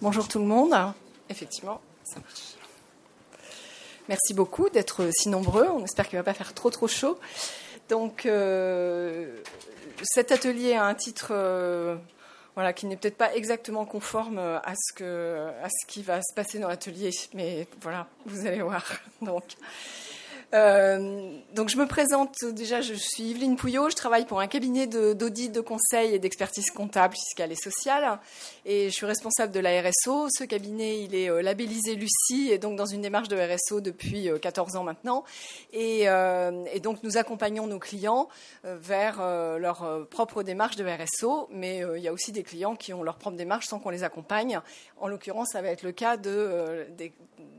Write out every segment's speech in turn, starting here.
Bonjour tout le monde. Effectivement, ça marche. Merci beaucoup d'être si nombreux. On espère qu'il ne va pas faire trop trop chaud. Donc, euh, cet atelier a un titre euh, voilà, qui n'est peut-être pas exactement conforme à ce, que, à ce qui va se passer dans l'atelier, mais voilà, vous allez voir. Donc, euh, donc je me présente déjà, je suis Yveline Pouillot, je travaille pour un cabinet d'audit, de, conseil et d'expertise comptable, fiscale et sociale, et je suis responsable de la RSO. Ce cabinet, il est euh, labellisé Lucie, et donc dans une démarche de RSO depuis 14 euh, ans maintenant, et, et donc nous accompagnons nos clients vers leur propre démarche de RSO, mais il y a aussi des clients qui ont leur propre démarche sans qu'on les accompagne. En l'occurrence, ça va être le cas de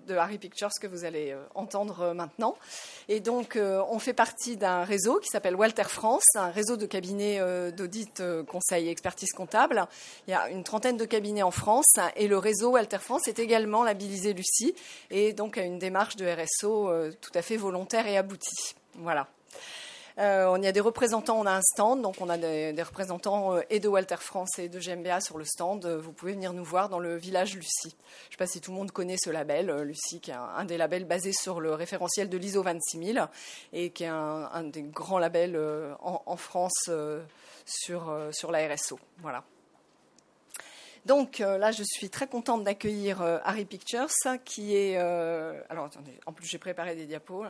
Harry Pictures que vous allez entendre maintenant. Et donc, euh, on fait partie d'un réseau qui s'appelle Walter France, un réseau de cabinets euh, d'audit, euh, conseil et expertise comptable. Il y a une trentaine de cabinets en France et le réseau Walter France est également labellisé Lucie et donc a une démarche de RSO tout à fait volontaire et aboutie. Voilà. Euh, on y a des représentants, on a un stand, donc on a des, représentants euh, et de Walter France et de GMBA sur le stand. Euh, vous pouvez venir nous voir dans le village Lucie. Je ne sais pas si tout le monde connaît ce label, Lucie, qui est un, des labels basés sur le référentiel de l'ISO 26000 et qui est un, des grands labels en, France sur, sur la RSO. Voilà. Donc là, je suis très contente d'accueillir Harry Pictures, qui est. alors attendez, en plus j'ai préparé des diapos.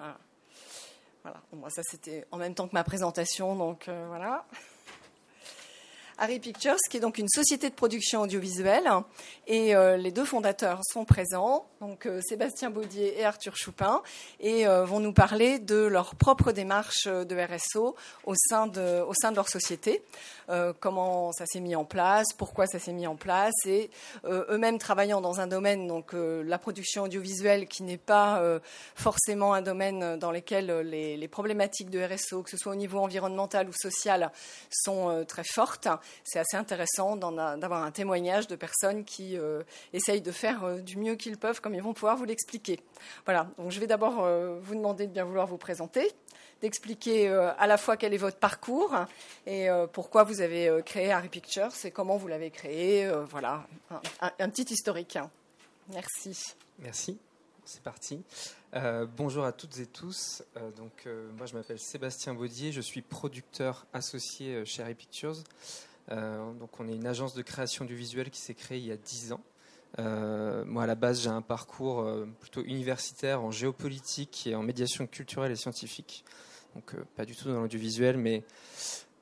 Voilà, moi ça c'était en même temps que ma présentation, donc euh, voilà. Harry Pictures, qui est donc une société de production audiovisuelle, et euh, les deux fondateurs sont présents, donc euh, Sébastien Baudier et Arthur Choupin, et vont nous parler de leur propre démarche de RSO au sein de, leur société. Euh, comment ça s'est mis en place, pourquoi ça s'est mis en place, et euh, eux-mêmes travaillant dans un domaine, donc euh, la production audiovisuelle, qui n'est pas forcément un domaine dans lequel les, problématiques de RSO, que ce soit au niveau environnemental ou social, sont très fortes. C'est assez intéressant d'avoir un témoignage de personnes qui essayent de faire du mieux qu'ils peuvent, comme ils vont pouvoir vous l'expliquer. Voilà, donc je vais d'abord vous demander de bien vouloir vous présenter d'expliquer euh, à la fois quel est votre parcours et euh, pourquoi vous avez euh, créé Harry Pictures et comment vous l'avez créé. voilà, un, petit historique. Merci. Merci. C'est parti. bonjour à toutes et tous. donc, moi, je m'appelle Sébastien Baudier. Je suis producteur associé chez Harry Pictures. Donc, on est une agence de création du visuel qui s'est créée il y a 10 ans. moi, à la base, j'ai un parcours plutôt universitaire en géopolitique et en médiation culturelle et scientifique donc euh, pas du tout dans l'audiovisuel, mais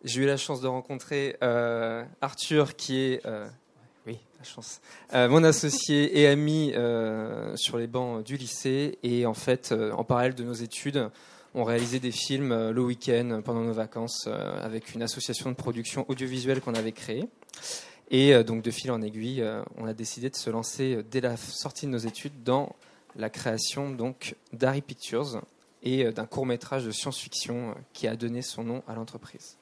j'ai eu la chance de rencontrer euh, Arthur, qui est euh, oui, la chance. mon associé et ami sur les bancs du lycée. Et en fait, en parallèle de nos études, on réalisait des films le week-end pendant nos vacances avec une association de production audiovisuelle qu'on avait créée. Et donc, de fil en aiguille, on a décidé de se lancer dès la sortie de nos études dans la création donc d'Harry Pictures, et euh, d'un court métrage de science-fiction euh, qui a donné son nom à l'entreprise.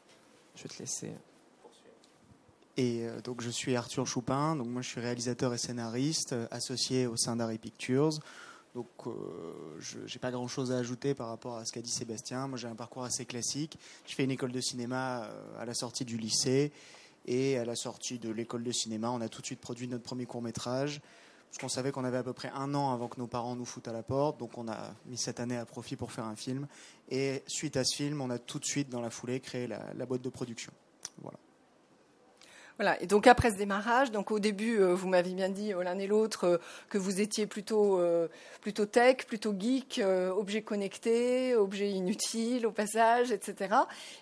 Je vais te laisser. Et euh, donc je suis Arthur Choupin, donc moi je suis réalisateur et scénariste associé au sein d'Harry Pictures. Donc je n'ai pas grand chose à ajouter par rapport à ce qu'a dit Sébastien. Moi j'ai un parcours assez classique. Je fais une école de cinéma à la sortie du lycée et à la sortie de l'école de cinéma, on a tout de suite produit notre premier court métrage parce qu'on savait qu'on avait à peu près un an avant que nos parents nous foutent à la porte, donc on a mis cette année à profit pour faire un film. Et suite à ce film, on a tout de suite, dans la foulée, créé la, la boîte de production. Voilà. Voilà. Et donc après ce démarrage, donc au début, euh, vous m'avez bien dit euh, l'un et l'autre euh, que vous étiez plutôt plutôt tech, plutôt geek, objet connecté, objet inutile au passage, etc.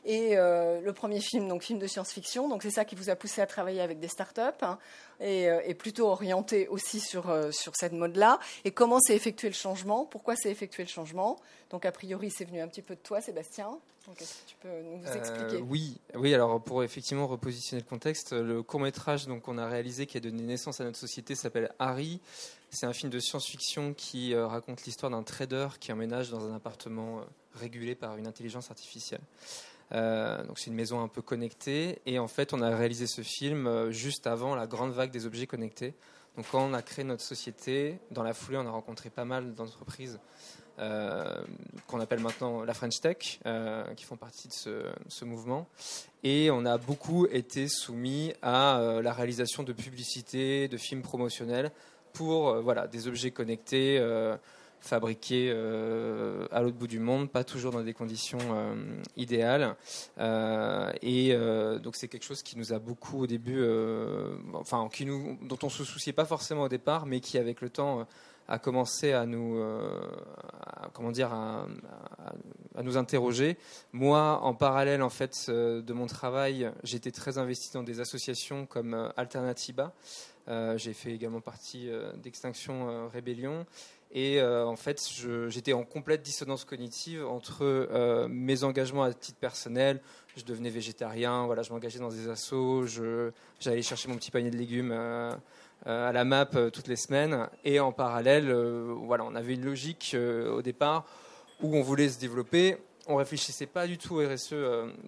Et le premier film, donc film de science-fiction, donc c'est ça qui vous a poussé à travailler avec des startups hein, et, et, plutôt orienté aussi sur sur cette mode-là. Et comment s'est effectué le changement? Pourquoi s'est effectué le changement? Donc a priori, c'est venu un petit peu de toi, Sébastien. Est-ce que tu peux nous expliquer? Oui, oui. Alors pour effectivement repositionner le contexte, le court métrage donc on a réalisé qui a donné naissance à notre société s'appelle Harry. C'est un film de science-fiction qui euh, raconte l'histoire d'un trader qui emménage dans un appartement euh, régulé par une intelligence artificielle. Euh, donc c'est une maison un peu connectée et en fait on a réalisé ce film juste avant la grande vague des objets connectés. Donc quand on a créé notre société, dans la foulée on a rencontré pas mal d'entreprises qu'on appelle maintenant la French Tech, qui font partie de ce, mouvement. Et on a beaucoup été soumis à la réalisation de publicités, de films promotionnels pour voilà, des objets connectés fabriqués euh, à l'autre bout du monde, pas toujours dans des conditions euh, idéales. Euh, et donc c'est quelque chose qui nous a beaucoup au début, enfin qui nous, dont on se souciait pas forcément au départ, mais qui avec le temps a commencé à nous, comment dire, à, nous interroger. Moi, en parallèle en fait de mon travail, j'étais très investi dans des associations comme Alternativa. j'ai fait également partie d'Extinction Rébellion et euh, en fait, j'étais en complète dissonance cognitive entre euh, mes engagements à titre personnel. Je devenais végétarien, voilà, je m'engageais dans des assos, j'allais chercher mon petit panier de légumes euh, à la map toutes les semaines. Et en parallèle, voilà, on avait une logique au départ où on voulait se développer. On réfléchissait pas du tout au RSE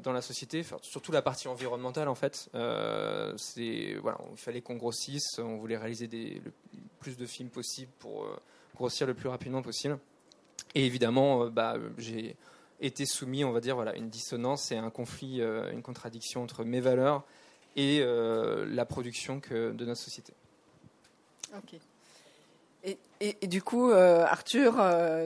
dans la société, surtout la partie environnementale en fait. c'est voilà, il fallait qu'on grossisse, on voulait réaliser le plus de films possible pour grossir le plus rapidement possible. Et évidemment, euh, bah, j'ai été soumis, on va dire, voilà, une dissonance et un conflit, euh, une contradiction entre mes valeurs et euh, la production que, de notre société. Ok. Et, du coup, Arthur,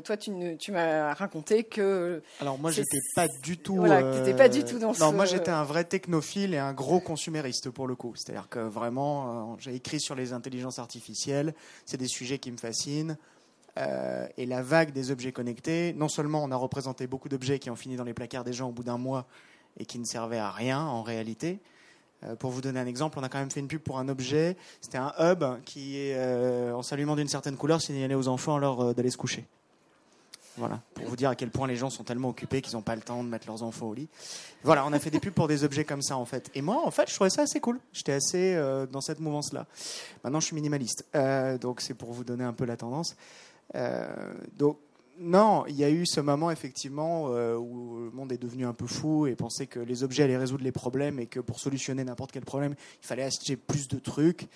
toi, tu, tu m'as raconté que. Alors moi, j'étais pas du tout. Voilà, pas du tout dans Non, moi, j'étais un vrai technophile et un gros consumériste pour le coup. C'est-à-dire que vraiment, j'ai écrit sur les intelligences artificielles. C'est des sujets qui me fascinent. Euh, et la vague des objets connectés, non seulement on a représenté beaucoup d'objets qui ont fini dans les placards des gens au bout d'un mois et qui ne servaient à rien en réalité. Euh, pour vous donner un exemple, on a quand même fait une pub pour un objet. C'était un hub qui, euh, en s'allumant d'une certaine couleur, signalait aux enfants alors d'aller se coucher. Voilà, pour vous dire à quel point les gens sont tellement occupés qu'ils n'ont pas le temps de mettre leurs enfants au lit. Voilà, on a fait des pubs pour des objets comme ça en fait. Et moi, en fait, je trouvais ça assez cool. J'étais assez dans cette mouvance-là. Maintenant, je suis minimaliste, donc c'est pour vous donner un peu la tendance. Euh, donc, non, il y a eu ce moment effectivement euh, où le monde est devenu un peu fou et pensait que les objets allaient résoudre les problèmes et que pour solutionner n'importe quel problème, il fallait acheter plus de trucs.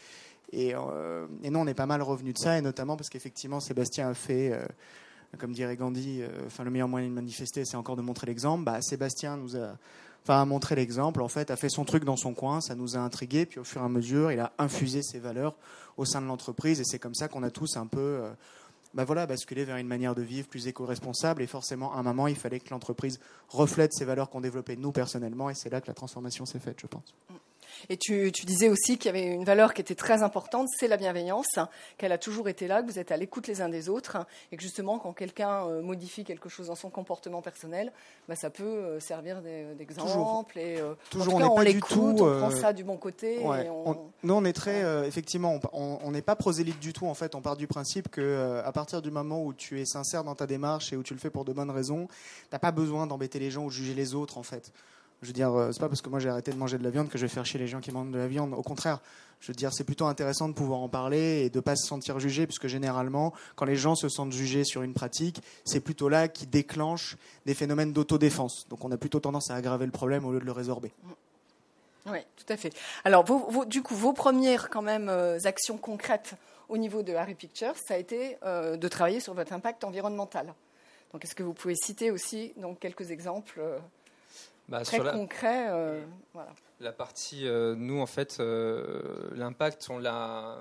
Et, euh, non, on est pas mal revenu de ça, et notamment parce qu'effectivement, Sébastien a fait, comme dirait Gandhi, enfin le meilleur moyen de manifester, c'est encore de montrer l'exemple. Bah, Sébastien nous a, enfin, montré l'exemple, en fait, a fait son truc dans son coin, ça nous a intrigués, puis au fur et à mesure, il a infusé ses valeurs au sein de l'entreprise, et c'est comme ça qu'on a tous un peu bah voilà, basculer vers une manière de vivre plus éco-responsable. Et forcément, à un moment, il fallait que l'entreprise reflète ces valeurs qu'on développait nous personnellement. Et c'est là que la transformation s'est faite, je pense. Et tu, disais aussi qu'il y avait une valeur qui était très importante, c'est la bienveillance, qu'elle a toujours été là, que vous êtes à l'écoute les uns des autres, et que justement, quand quelqu'un euh, modifie quelque chose dans son comportement personnel, bah, ça peut euh, servir d'exemple. Et euh, toujours, on, l'écoute, on prend ça du bon côté. nous, on est très, effectivement, on n'est pas prosélyte du tout. En fait, on part du principe que à partir du moment où tu es sincère dans ta démarche et où tu le fais pour de bonnes raisons, t'as pas besoin d'embêter les gens ou de juger les autres, en fait. Je veux dire, euh, c'est pas parce que moi j'ai arrêté de manger de la viande que je vais faire chier les gens qui mangent de la viande. Au contraire, je veux dire, c'est plutôt intéressant de pouvoir en parler et de pas se sentir jugé, puisque généralement, quand les gens se sentent jugés sur une pratique, c'est plutôt là qui déclenche des phénomènes d'autodéfense. Donc on a plutôt tendance à aggraver le problème au lieu de le résorber. Oui, tout à fait. Alors, du coup, vos premières quand même euh, actions concrètes au niveau de Harry Pictures, ça a été euh, de travailler sur votre impact environnemental. Donc, est-ce que vous pouvez citer aussi donc, quelques exemples bah, très concret. Euh, la partie, euh, nous, en fait, euh, l'impact, on, a,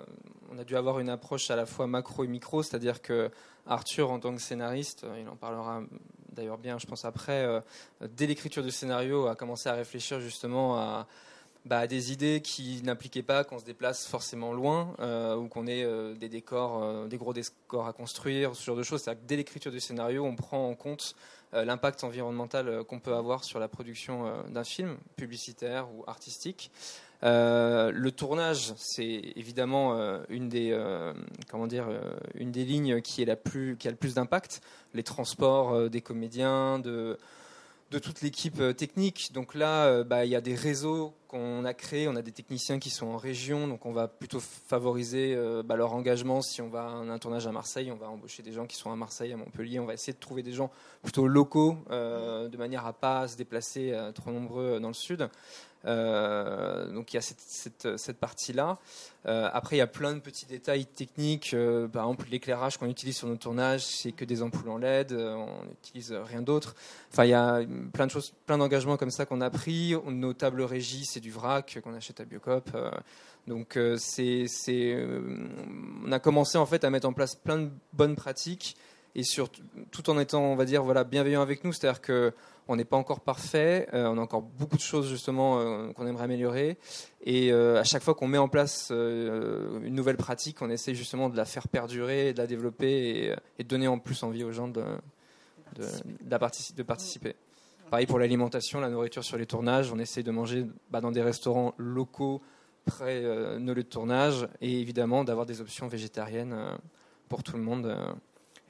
on a dû avoir une approche à la fois macro et micro, c'est-à-dire que Arthur, en tant que scénariste, il en parlera d'ailleurs bien, je pense, après, dès l'écriture du scénario, a commencé à réfléchir justement à, bah, des idées qui n'impliquaient pas qu'on se déplace forcément loin ou qu'on ait des décors, des gros décors à construire, ce genre de choses. C'est-à-dire que dès l'écriture du scénario, on prend en compte l'impact environnemental euh, qu'on peut avoir sur la production euh, d'un film publicitaire ou artistique. le tournage, c'est évidemment une des comment dire une des lignes qui est la plus qui a le plus d'impact. Les transports des comédiens, de de toute l'équipe technique. Donc là, bah, il y a des réseaux on a créé, on a des techniciens qui sont en région, donc on va plutôt favoriser euh, bah, leur engagement. Si on va à un, tournage à Marseille, on va embaucher des gens qui sont à Marseille, à Montpellier. On va essayer de trouver des gens plutôt locaux, euh, de manière à pas se déplacer euh, trop nombreux dans le sud. Donc il y a cette, partie-là. Après, il y a plein de petits détails techniques. Par exemple, l'éclairage qu'on utilise sur nos tournages, c'est que des ampoules en LED. on n'utilise rien d'autre. Enfin, il y a plein de choses, plein d'engagements comme ça qu'on a pris. Nos tables régies, c'est du vrac qu'on achète à Biocop. donc, c'est, on a commencé en fait à mettre en place plein de bonnes pratiques et surtout tout en étant, on va dire, voilà, bienveillant avec nous. C'est-à-dire que on n'est pas encore parfait, euh, on a encore beaucoup de choses justement euh, qu'on aimerait améliorer. Et euh, à chaque fois qu'on met en place une nouvelle pratique, on essaie justement de la faire perdurer, de la développer et, de donner en plus envie aux gens de, de, participer. Pareil pour l'alimentation, la nourriture sur les tournages, on essaie de manger bah, dans des restaurants locaux près de nos lieux de tournage et évidemment d'avoir des options végétariennes pour tout le monde.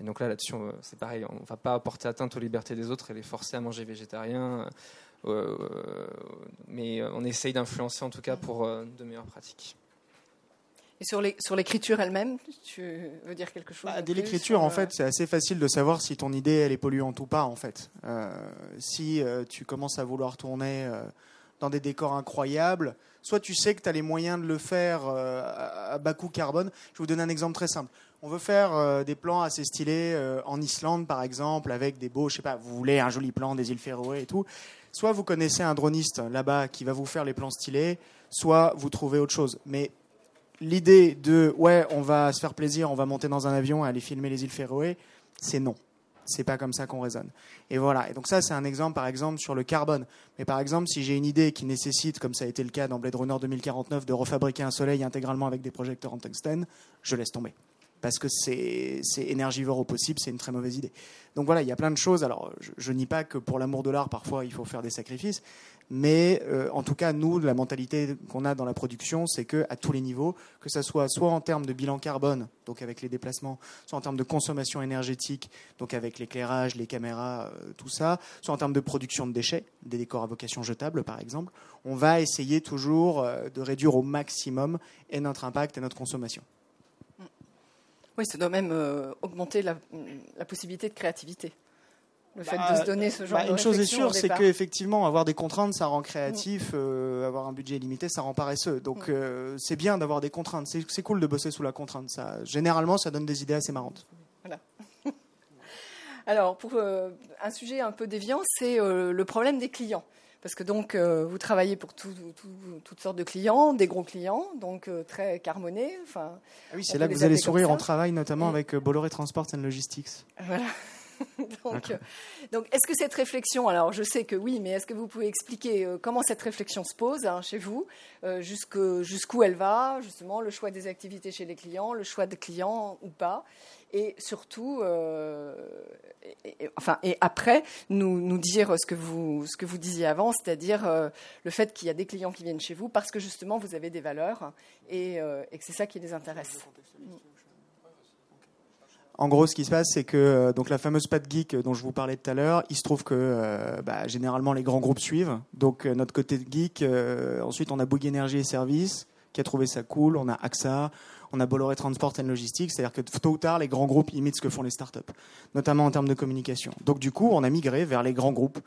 Et donc là, là-dessus, c'est pareil, on ne va pas apporter atteinte aux libertés des autres et les forcer à manger végétarien. Euh, euh, mais on essaye d'influencer en tout cas pour euh, de meilleures pratiques. Et sur l'écriture elle-même, tu veux dire quelque chose bah, Dès l'écriture, en fait, c'est assez facile de savoir si ton idée elle est polluante ou pas. En fait, si tu commences à vouloir tourner dans des décors incroyables, soit tu sais que tu as les moyens de le faire à bas coût carbone. Je vais vous donner un exemple très simple on veut faire euh, des plans assez stylés euh, en Islande, par exemple, avec des beaux, je sais pas, vous voulez un joli plan des îles Féroé et tout. Soit vous connaissez un droniste là-bas qui va vous faire les plans stylés, soit vous trouvez autre chose. Mais l'idée de ouais, on va se faire plaisir, on va monter dans un avion et aller filmer les îles Féroé, c'est non. C'est pas comme ça qu'on raisonne. Et voilà. Et donc ça, c'est un exemple, par exemple, sur le carbone. Mais par exemple, si j'ai une idée qui nécessite, comme ça a été le cas dans Blade Runner 2049, de refabriquer un soleil intégralement avec des projecteurs en tungstène, je laisse tomber parce que c'est énergivore au possible, c'est une très mauvaise idée. Donc voilà, il y a plein de choses. Alors, je, nie pas que pour l'amour de l'art, parfois, il faut faire des sacrifices, mais euh, en tout cas, nous, la mentalité qu'on a dans la production, c'est que à tous les niveaux, que ce soit soit en termes de bilan carbone, donc avec les déplacements, soit en termes de consommation énergétique, donc avec l'éclairage, les caméras, euh, tout ça, soit en termes de production de déchets, des décors à vocation jetable, par exemple, on va essayer toujours euh, de réduire au maximum notre impact et notre consommation. Oui, ça doit même euh, augmenter la, possibilité de créativité. Le fait de bah, se donner ce genre bah, de Une chose est sûre, c'est qu'effectivement, avoir des contraintes, ça rend créatif. Mm. Euh, avoir un budget limité, ça rend paresseux. Donc, mm. euh, c'est bien d'avoir des contraintes. C'est cool de bosser sous la contrainte. Ça, généralement, ça donne des idées assez marrantes. Voilà. Alors, pour un sujet un peu déviant, c'est le problème des clients. Parce que donc, euh, vous travaillez pour toutes sortes de clients, des gros clients, donc euh, très carbonés. Enfin, ah oui, c'est là que vous allez sourire. On travaille notamment avec euh, Bolloré Transport and Logistics. Voilà. donc, donc est-ce que cette réflexion, alors je sais que oui, mais est-ce que vous pouvez expliquer comment cette réflexion se pose hein, chez vous, jusqu'où elle va, justement, le choix des activités chez les clients, le choix de clients ou pas et surtout, euh, et, enfin, et après, nous, nous dire ce que vous, ce que vous disiez avant, c'est-à-dire euh, le fait qu'il y a des clients qui viennent chez vous parce que justement vous avez des valeurs et, euh, et que c'est ça qui les intéresse. En gros, ce qui se passe, c'est que donc la fameuse patte geek dont je vous parlais tout à l'heure, il se trouve que bah, généralement les grands groupes suivent. Donc notre côté geek, ensuite on a Bouygues Énergie et Services qui a trouvé ça cool, on a AXA, on a Bolloré Transport and Logistics, c'est-à-dire que tôt ou tard, les grands groupes imitent ce que font les startups, notamment en termes de communication. Donc du coup, on a migré vers les grands groupes.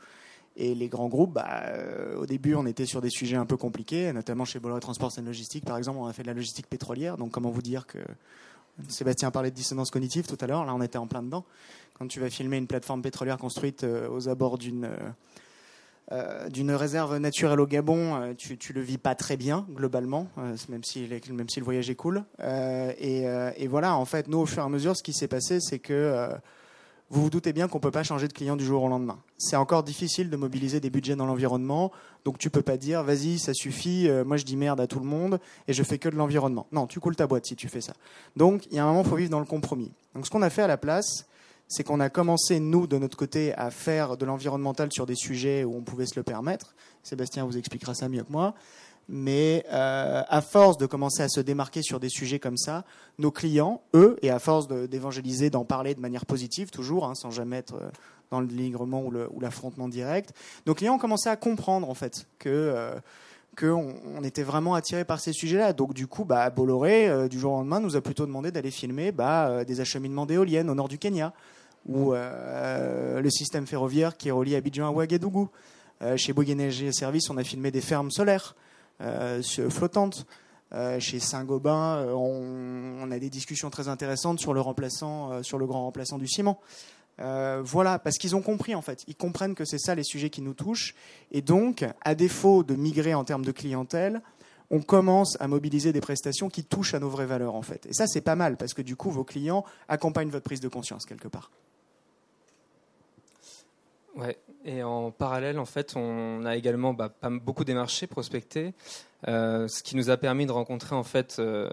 Et les grands groupes, bah, euh, au début, on était sur des sujets un peu compliqués, notamment chez Bolloré Transport and Logistics, par exemple, on a fait de la logistique pétrolière. Donc comment vous dire que Sébastien parlait de dissonance cognitive tout à l'heure, là on était en plein dedans. Quand tu vas filmer une plateforme pétrolière construite euh, aux abords d'une euh, euh, d'une réserve naturelle au Gabon, tu, tu le vis pas très bien globalement, même si même si le voyage est cool. Et, et, voilà, en fait, nous au fur et à mesure, ce qui s'est passé, c'est que vous vous doutez bien qu'on peut pas changer de client du jour au lendemain. C'est encore difficile de mobiliser des budgets dans l'environnement, donc tu peux pas dire vas-y, ça suffit, moi je dis merde à tout le monde et je fais que de l'environnement. Non, tu coules ta boîte si tu fais ça. Donc il y a un moment, il faut vivre dans le compromis. Donc ce qu'on a fait à la place, c'est qu'on a commencé, nous, de notre côté, à faire de l'environnemental sur des sujets où on pouvait se le permettre. Sébastien vous expliquera ça mieux que moi. Mais euh, à force de commencer à se démarquer sur des sujets comme ça, nos clients, eux, et à force d'évangéliser, d'en parler de manière positive, toujours, hein, sans jamais être euh, dans le dénigrement ou l'affrontement direct, nos clients ont commencé à comprendre en fait que euh, qu'on on était vraiment attiré par ces sujets-là. Donc du coup, bah, Bolloré, du jour au lendemain, nous a plutôt demandé d'aller filmer bah, des acheminements d'éoliennes au nord du Kenya, ou le système ferroviaire qui relie Abidjan à Ouagadougou. chez Bouygues Energy Service, on a filmé des fermes solaires flottantes. Euh, chez Saint-Gobain, euh, on, a des discussions très intéressantes sur le remplaçant, euh, sur le grand remplaçant du ciment. voilà, parce qu'ils ont compris en fait, ils comprennent que c'est ça les sujets qui nous touchent, et donc, à défaut de migrer en termes de clientèle, on commence à mobiliser des prestations qui touchent à nos vraies valeurs en fait. Et ça, c'est pas mal parce que du coup, vos clients accompagnent votre prise de conscience quelque part. Ouais, et en parallèle, en fait, on a également bah, beaucoup démarché, prospecté, euh, ce qui nous a permis de rencontrer en fait euh,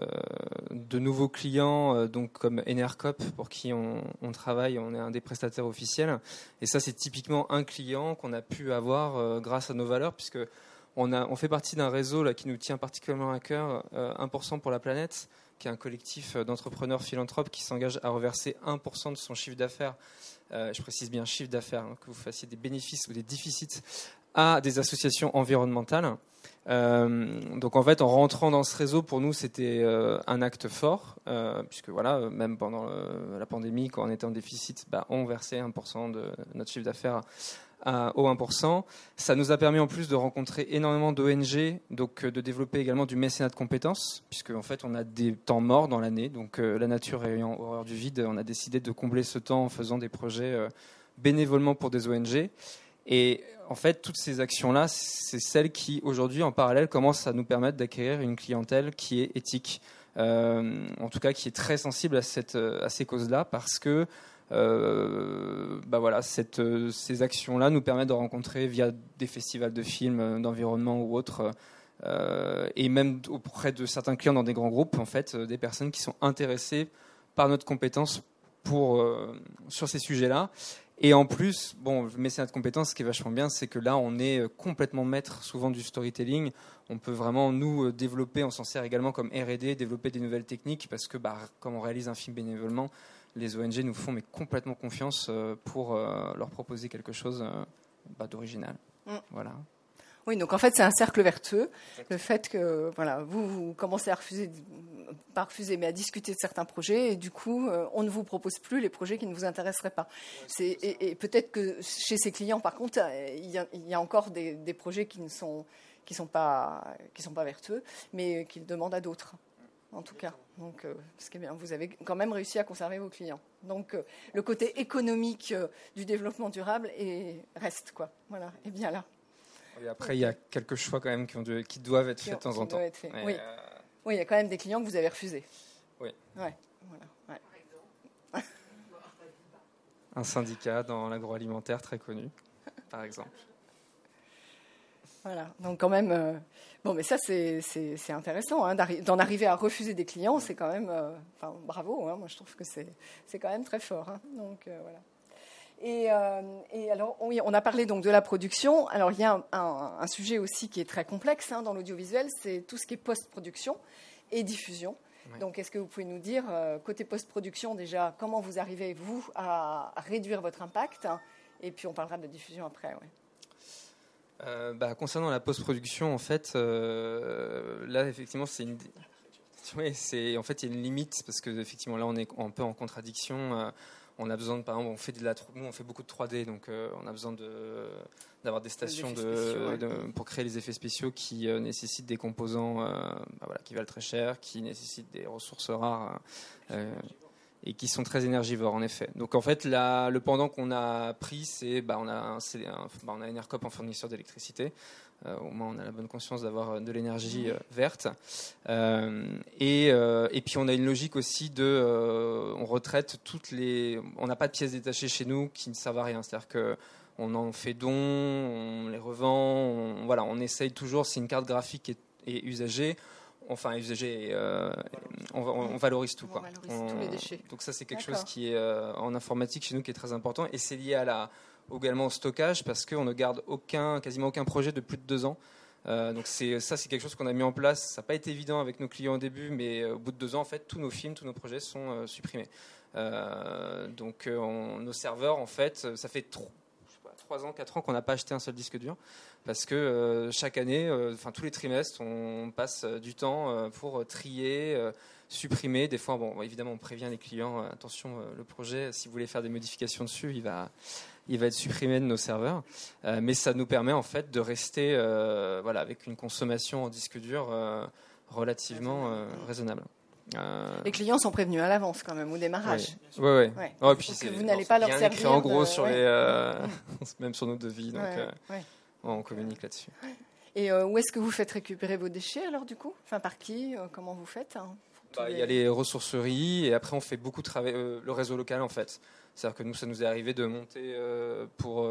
de nouveaux clients, euh, donc comme Enercop pour qui on, travaille, on est un des prestataires officiels. Et ça, c'est typiquement un client qu'on a pu avoir grâce à nos valeurs, puisque on, fait partie d'un réseau qui nous tient particulièrement à cœur, 1% pour la planète, qui est un collectif d'entrepreneurs philanthropes qui s'engage à reverser 1% de son chiffre d'affaires euh, je précise bien chiffre d'affaires, hein, que vous fassiez des bénéfices ou des déficits à des associations environnementales. Euh, donc en fait, en rentrant dans ce réseau, pour nous, c'était euh, un acte fort, puisque voilà, même pendant la pandémie, quand on était en déficit, bah, on versait 1% de notre chiffre d'affaires au 1%. Ça nous a permis en plus de rencontrer énormément d'ONG, donc euh, de développer également du mécénat de compétences, puisque en fait on a des temps morts dans l'année, donc euh, la nature ayant horreur du vide, on a décidé de combler ce temps en faisant des projets euh, bénévolement pour des ONG. Et en fait, toutes ces actions-là, c'est celles qui, aujourd'hui, en parallèle, commencent à nous permettre d'acquérir une clientèle qui est éthique, en tout cas qui est très sensible à, cette, à ces causes-là, parce que euh, bah voilà, euh, ces actions-là nous permettent de rencontrer via des festivals de films, euh, d'environnement ou autres, et même auprès de certains clients dans des grands groupes, en fait, des personnes qui sont intéressées par notre compétence pour, sur ces sujets-là. Et en plus, bon, le mécénat de compétences, ce qui est vachement bien, c'est que là, on est complètement maître souvent du storytelling. On peut vraiment nous développer, on s'en sert également comme R&D, développer des nouvelles techniques, parce que bah, comme on réalise un film bénévolement, les ONG nous font mais complètement confiance euh, pour euh, leur proposer quelque chose euh, bah, d'original. Mm. Voilà. Oui, donc en fait, c'est un cercle vertueux. Le fait que voilà, vous, vous commencez à refuser, pas refuser, mais à discuter de certains projets, et du coup, on ne vous propose plus les projets qui ne vous intéresseraient pas. et, peut-être que chez ces clients, par contre, il y a, encore des, des, projets qui ne sont, qui sont pas, qui sont pas vertueux, mais qu'ils demandent à d'autres en tout cas. Donc, euh, ce qui est bien, vous avez quand même réussi à conserver vos clients. Donc, euh, le côté économique euh, du développement durable reste, quoi. Voilà, et bien là. Et après, il y a quelques choix quand même qui, doivent être faits de temps en temps. oui. oui, il y a quand même des clients que vous avez refusés. Oui. Un syndicat dans l'agroalimentaire très connu, par exemple. Voilà, donc quand même, Bon, mais ça, c'est intéressant. Hein, D'en arriver à refuser des clients, c'est quand même. Euh, enfin, bravo. Hein, moi, je trouve que c'est quand même très fort. Hein. donc, euh, voilà. Et, euh, et, alors, oui, on a parlé donc de la production. Alors, il y a un, sujet aussi qui est très complexe dans l'audiovisuel, c'est tout ce qui est post-production et diffusion. Donc, est-ce que vous pouvez nous dire, côté post-production, déjà, comment vous arrivez, vous, à, réduire votre impact? Et puis, on parlera de diffusion après. Ouais. Euh, bah, concernant la post-production, en fait, euh, là, effectivement, c'est une. Oui, c'est en fait il y a une limite parce que effectivement là on est un peu en contradiction. Euh, on a besoin de par exemple on fait de la nous on fait beaucoup de 3D donc on a besoin de d'avoir des stations de, pour créer les effets spéciaux qui nécessitent des composants bah, voilà, qui valent très cher, qui nécessitent des ressources rares et qui sont très énergivores en effet. Donc en fait, le pendant qu'on a pris, c'est bah, on a un, bah, on a ERCOP en fournisseur d'électricité. Euh, au moins, on a la bonne conscience d'avoir euh, de l'énergie euh, verte. Et, et, puis, on a une logique aussi de, on retraite toutes les, on n'a pas de pièces détachées chez nous qui ne servent à rien. C'est-à-dire que on en fait don, on les revend, on, voilà, on essaye toujours. Si une carte graphique est, est usagée, enfin usagé, euh, on, valorise tout. On Valorise tous les déchets. Donc ça c'est quelque chose qui est euh, en informatique chez nous qui est très important et c'est lié à la, également au stockage parce qu'on ne garde aucun, quasiment aucun projet de plus de deux ans. Euh, donc c'est ça c'est quelque chose qu'on a mis en place. Ça n'a pas été évident avec nos clients au début, mais au bout de deux ans en fait tous nos films, tous nos projets sont supprimés. donc nos serveurs en fait, ça fait trop 3 ans, 4 ans qu'on n'a pas acheté un seul disque dur parce que euh, chaque année, euh, enfin tous les trimestres, on passe du temps pour trier, supprimer. Des fois, bon, évidemment, on prévient les clients attention, le projet, si vous voulez faire des modifications dessus, il va, il va être supprimé de nos serveurs. mais ça nous permet en fait de rester, voilà, avec une consommation en disque dur relativement raisonnable. Euh, les clients sont prévenus à l'avance quand même au démarrage. Oui, oui. Ouais. puis vous n'allez pas leur servir. en gros sur les, euh, même sur nos devis, donc euh, on communique là-dessus. Et où est-ce que vous faites récupérer vos déchets alors du coup? Enfin par qui Comment vous faites hein, bah, Il y a les ressourceries et après on fait beaucoup de travail, le réseau local en fait. C'est-à-dire que nous, ça nous est arrivé de monter pour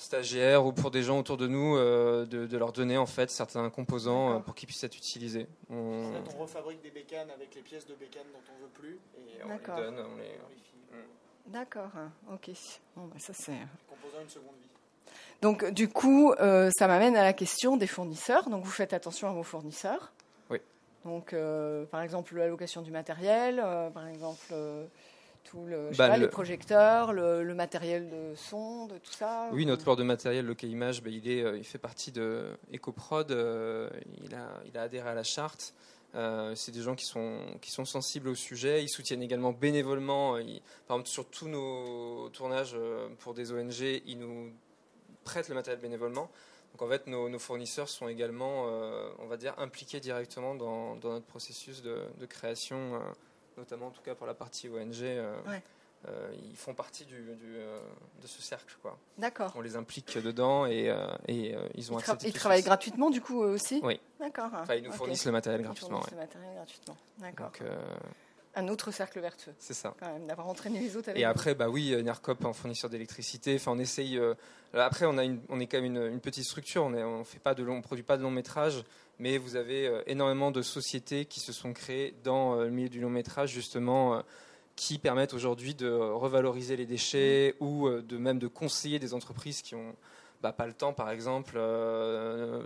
stagiaires ou pour des gens autour de nous euh, de, leur donner en fait certains composants euh, pour qu'ils puissent être utilisés. On... on refabrique des bécanes avec les pièces de bécanes dont on veut plus et on les donne, on les. D'accord, ok. Bon, bah, ça c'est. Composants une seconde vie. Donc du coup, euh, ça m'amène à la question des fournisseurs. Donc vous faites attention à vos fournisseurs. Oui. Donc par exemple l'allocation du matériel, par exemple tout le, bah, les projecteurs, le, matériel de son, de tout ça Oui, notre port de matériel Local Image, bah, il, est, euh, il fait partie de EcoProd, euh, il, a, il a adhéré à la charte. Euh, c'est des gens qui sont, qui sont sensibles au sujet. Ils soutiennent également bénévolement. par exemple, sur tous nos tournages pour des ONG, ils nous prêtent le matériel bénévolement. Donc en fait, nos, fournisseurs sont également, on va dire, impliqués directement dans, dans notre processus de, de création notamment en tout cas pour la partie ONG. Euh, euh, ils font partie du, euh, de ce cercle. Quoi. D'accord. On les implique dedans et, et ils ont ils, ils travaillent gratuitement du coup aussi Oui. D'accord. Enfin, ils nous fournissent le matériel gratuitement. Ils fournissent le matériel gratuitement. D'accord. un autre cercle vertueux. C'est ça. Quand même, d'avoir entraîné les autres avec Et après, bah oui, Nercop en fournisseur d'électricité. Enfin, on essaye. après, on, a une, on est quand même une, petite structure. On ne on fait pas de long, on produit pas de long métrage mais vous avez euh, énormément de sociétés qui se sont créées dans euh, le milieu du long métrage, justement, euh, qui permettent aujourd'hui de revaloriser les déchets ou de même de conseiller des entreprises qui ont bah, pas le temps, par exemple,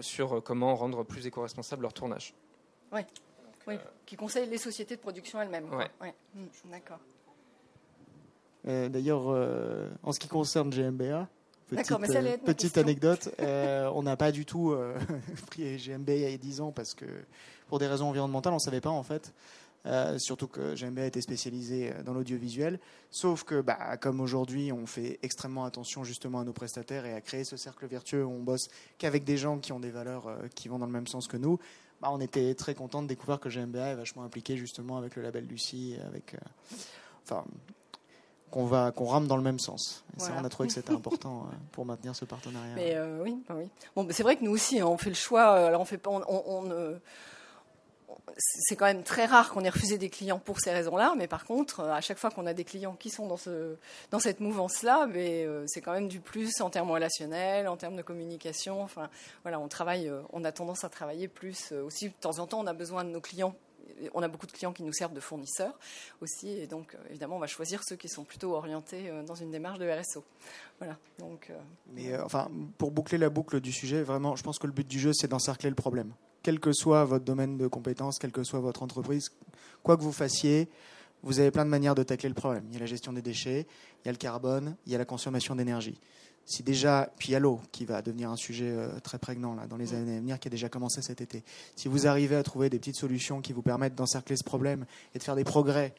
sur comment rendre plus éco-responsable leur tournage. Oui. oui. qui conseillent les sociétés de production elles-mêmes. Oui. Mmh, d'accord. D'ailleurs, en ce qui concerne GMBA, Petite, anecdote, euh, on n'a pas du tout euh, pris GMB il y a 10 ans parce que pour des raisons environnementales, on ne savait pas en fait. Euh, surtout que GMB a été spécialisé dans l'audiovisuel. Sauf que, bah, comme aujourd'hui, on fait extrêmement attention justement à nos prestataires et à créer ce cercle vertueux où on bosse qu'avec des gens qui ont des valeurs qui vont dans le même sens que nous. Bah, on était très content de découvrir que GMBA est vachement impliqué justement avec le label Lucie, avec, enfin, qu'on va qu'on rame dans le même sens. ça, on a trouvé que c'était important euh, pour maintenir ce partenariat. Mais euh, oui, bah oui. Bon, c'est vrai que nous aussi, hein, on fait le choix. Euh, alors on fait pas, on, c'est quand même très rare qu'on ait refusé des clients pour ces raisons-là, mais par contre, à chaque fois qu'on a des clients qui sont dans, ce, dans cette mouvance-là, mais c'est quand même du plus en termes relationnels, en termes de communication. Enfin, voilà, on travaille, on a tendance à travailler plus aussi. De temps en temps, on a besoin de nos clients on a beaucoup de clients qui nous servent de fournisseurs aussi, et donc euh, évidemment, on va choisir ceux qui sont plutôt orientés euh, dans une démarche de RSO. Voilà. Donc, euh, Mais enfin, pour boucler la boucle du sujet, vraiment, je pense que le but du jeu, c'est d'encercler le problème. Quel que soit votre domaine de compétences, quelle que soit votre entreprise, quoi que vous fassiez, vous avez plein de manières de tacler le problème. Il y a la gestion des déchets, il y a le carbone, il y a la consommation d'énergie si déjà, puis il y a l'eau qui va devenir un sujet euh, très prégnant là, dans les mm. années à venir, qui a déjà commencé cet été. Si vous arrivez à trouver des petites solutions qui vous permettent d'encercler ce problème et de faire des progrès,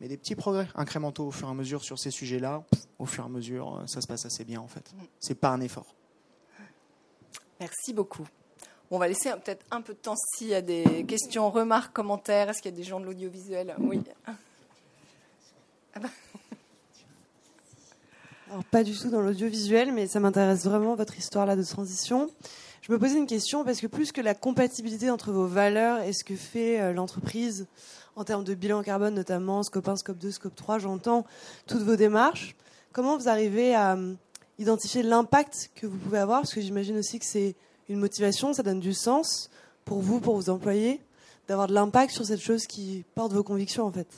mais des petits progrès incrémentaux au fur et à mesure sur ces sujets-là, au fur et à mesure, euh, ça se passe assez bien en fait. Mm. C'est pas un effort. Merci beaucoup. On va laisser peut-être un peu de temps s'il y a des questions, remarques, commentaires. Est-ce qu'il y a des gens de l'audiovisuel? Oui. Ah bah pas du tout dans l'audiovisuel, mais ça m'intéresse vraiment votre histoire là de transition. Je me posais une question parce que plus que la compatibilité entre vos valeurs et ce que fait euh, l'entreprise en termes de bilan carbone, notamment scope 1, scope 2, scope 3, j'entends toutes vos démarches. Comment vous arrivez à euh, identifier l'impact que vous pouvez avoir? Parce que j'imagine aussi que c'est une motivation, ça donne du sens pour vous, pour vos employés, d'avoir de l'impact sur cette chose qui porte vos convictions en fait.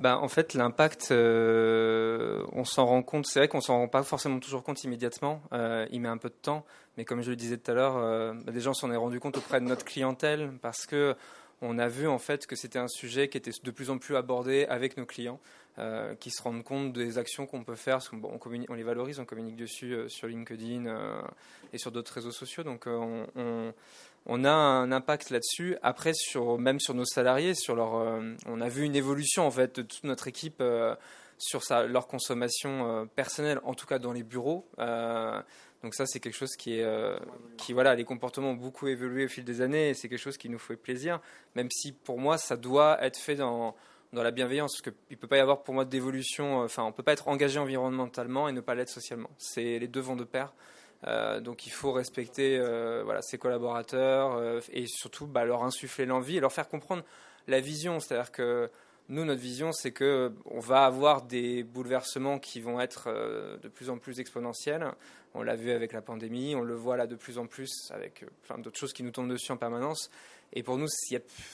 Bah, En fait, l'impact, euh, on s'en rend compte, c'est vrai qu'on s'en rend pas forcément toujours compte immédiatement, euh, il met un peu de temps, mais comme je le disais tout à l'heure, euh, bah, déjà on s'en est rendu compte auprès de notre clientèle parce que on a vu en fait que c'était un sujet qui était de plus en plus abordé avec nos clients, qui se rendent compte des actions qu'on peut faire, on, les valorise, on communique dessus sur LinkedIn et sur d'autres réseaux sociaux, donc on, on on a un impact là-dessus. Après, même sur nos salariés, euh, on a vu une évolution en fait de toute notre équipe euh, sur leur consommation euh, personnelle, en tout cas dans les bureaux. donc ça, c'est quelque chose qui est, qui voilà, les comportements ont beaucoup évolué au fil des années et c'est quelque chose qui nous fait plaisir. Même si pour moi, ça doit être fait dans dans la bienveillance, parce qu'il ne peut pas y avoir pour moi d'évolution, enfin on ne peut pas être engagé environnementalement et ne pas l'être socialement. C'est les deux vont de pair. Euh, donc il faut respecter euh, voilà, ses collaborateurs euh, et surtout bah, leur insuffler l'envie et leur faire comprendre la vision. C'est-à-dire que nous, notre vision, c'est que on va avoir des bouleversements qui vont être de plus en plus exponentiels. On l'a vu avec la pandémie, on le voit là de plus en plus avec plein d'autres choses qui nous tombent dessus en permanence. Et pour nous,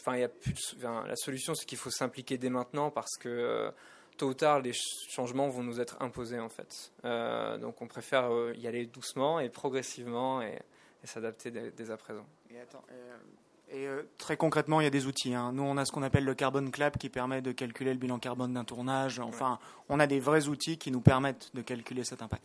la solution, c'est qu'il faut s'impliquer dès maintenant parce que tôt ou tard, les changements vont nous être imposés en fait. Euh, donc on préfère euh, y aller doucement et progressivement et, s'adapter dès, à présent. Et, euh, très concrètement, il y a des outils. Hein. Nous, on a ce qu'on appelle le Carbon Clap qui permet de calculer le bilan carbone d'un tournage. Enfin, on a des vrais outils qui nous permettent de calculer cet impact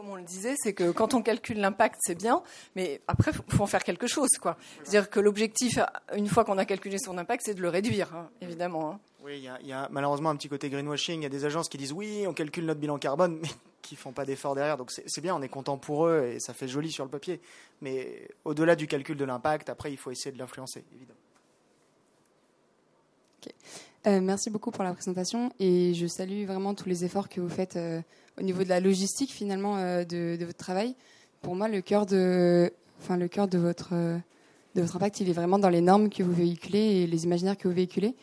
comme on le disait, c'est que quand on calcule l'impact, c'est bien, mais après, il faut en faire quelque chose. C'est-à-dire que l'objectif, une fois qu'on a calculé son impact, c'est de le réduire, hein, évidemment. Hein. Oui, il y, a malheureusement un petit côté greenwashing. Il y a des agences qui disent oui, on calcule notre bilan carbone, mais qui font pas d'efforts derrière. Donc c'est bien, on est content pour eux et ça fait joli sur le papier. Mais au-delà du calcul de l'impact, après, il faut essayer de l'influencer, évidemment. Euh, merci beaucoup pour la présentation et je salue vraiment tous les efforts que vous faites euh, au niveau de la logistique finalement euh, de, votre travail. Pour moi, le cœur de, enfin le cœur de votre de votre impact, il est vraiment dans les normes que vous véhiculez et les imaginaires que vous véhiculez.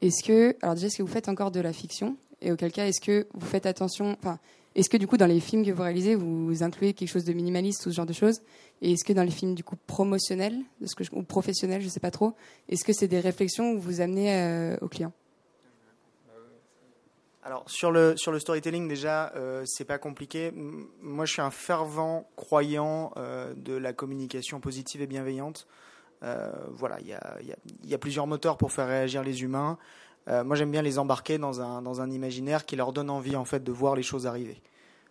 Est-ce que, alors déjà, est-ce que vous faites encore de la fiction? Et auquel cas, est-ce que vous faites attention, enfin, est-ce que du coup dans les films que vous réalisez, vous incluez quelque chose de minimaliste ou ce genre de choses? Et est-ce que dans les films du coup promotionnels, ou professionnels, je sais pas trop, est-ce que c'est des réflexions que vous amenez aux clients? Alors sur le sur le storytelling déjà euh, c'est pas compliqué. Moi je suis un fervent croyant euh, de la communication positive et bienveillante. Euh, voilà il y a, y a, plusieurs moteurs pour faire réagir les humains. moi j'aime bien les embarquer dans un dans un imaginaire qui leur donne envie en fait de voir les choses arriver.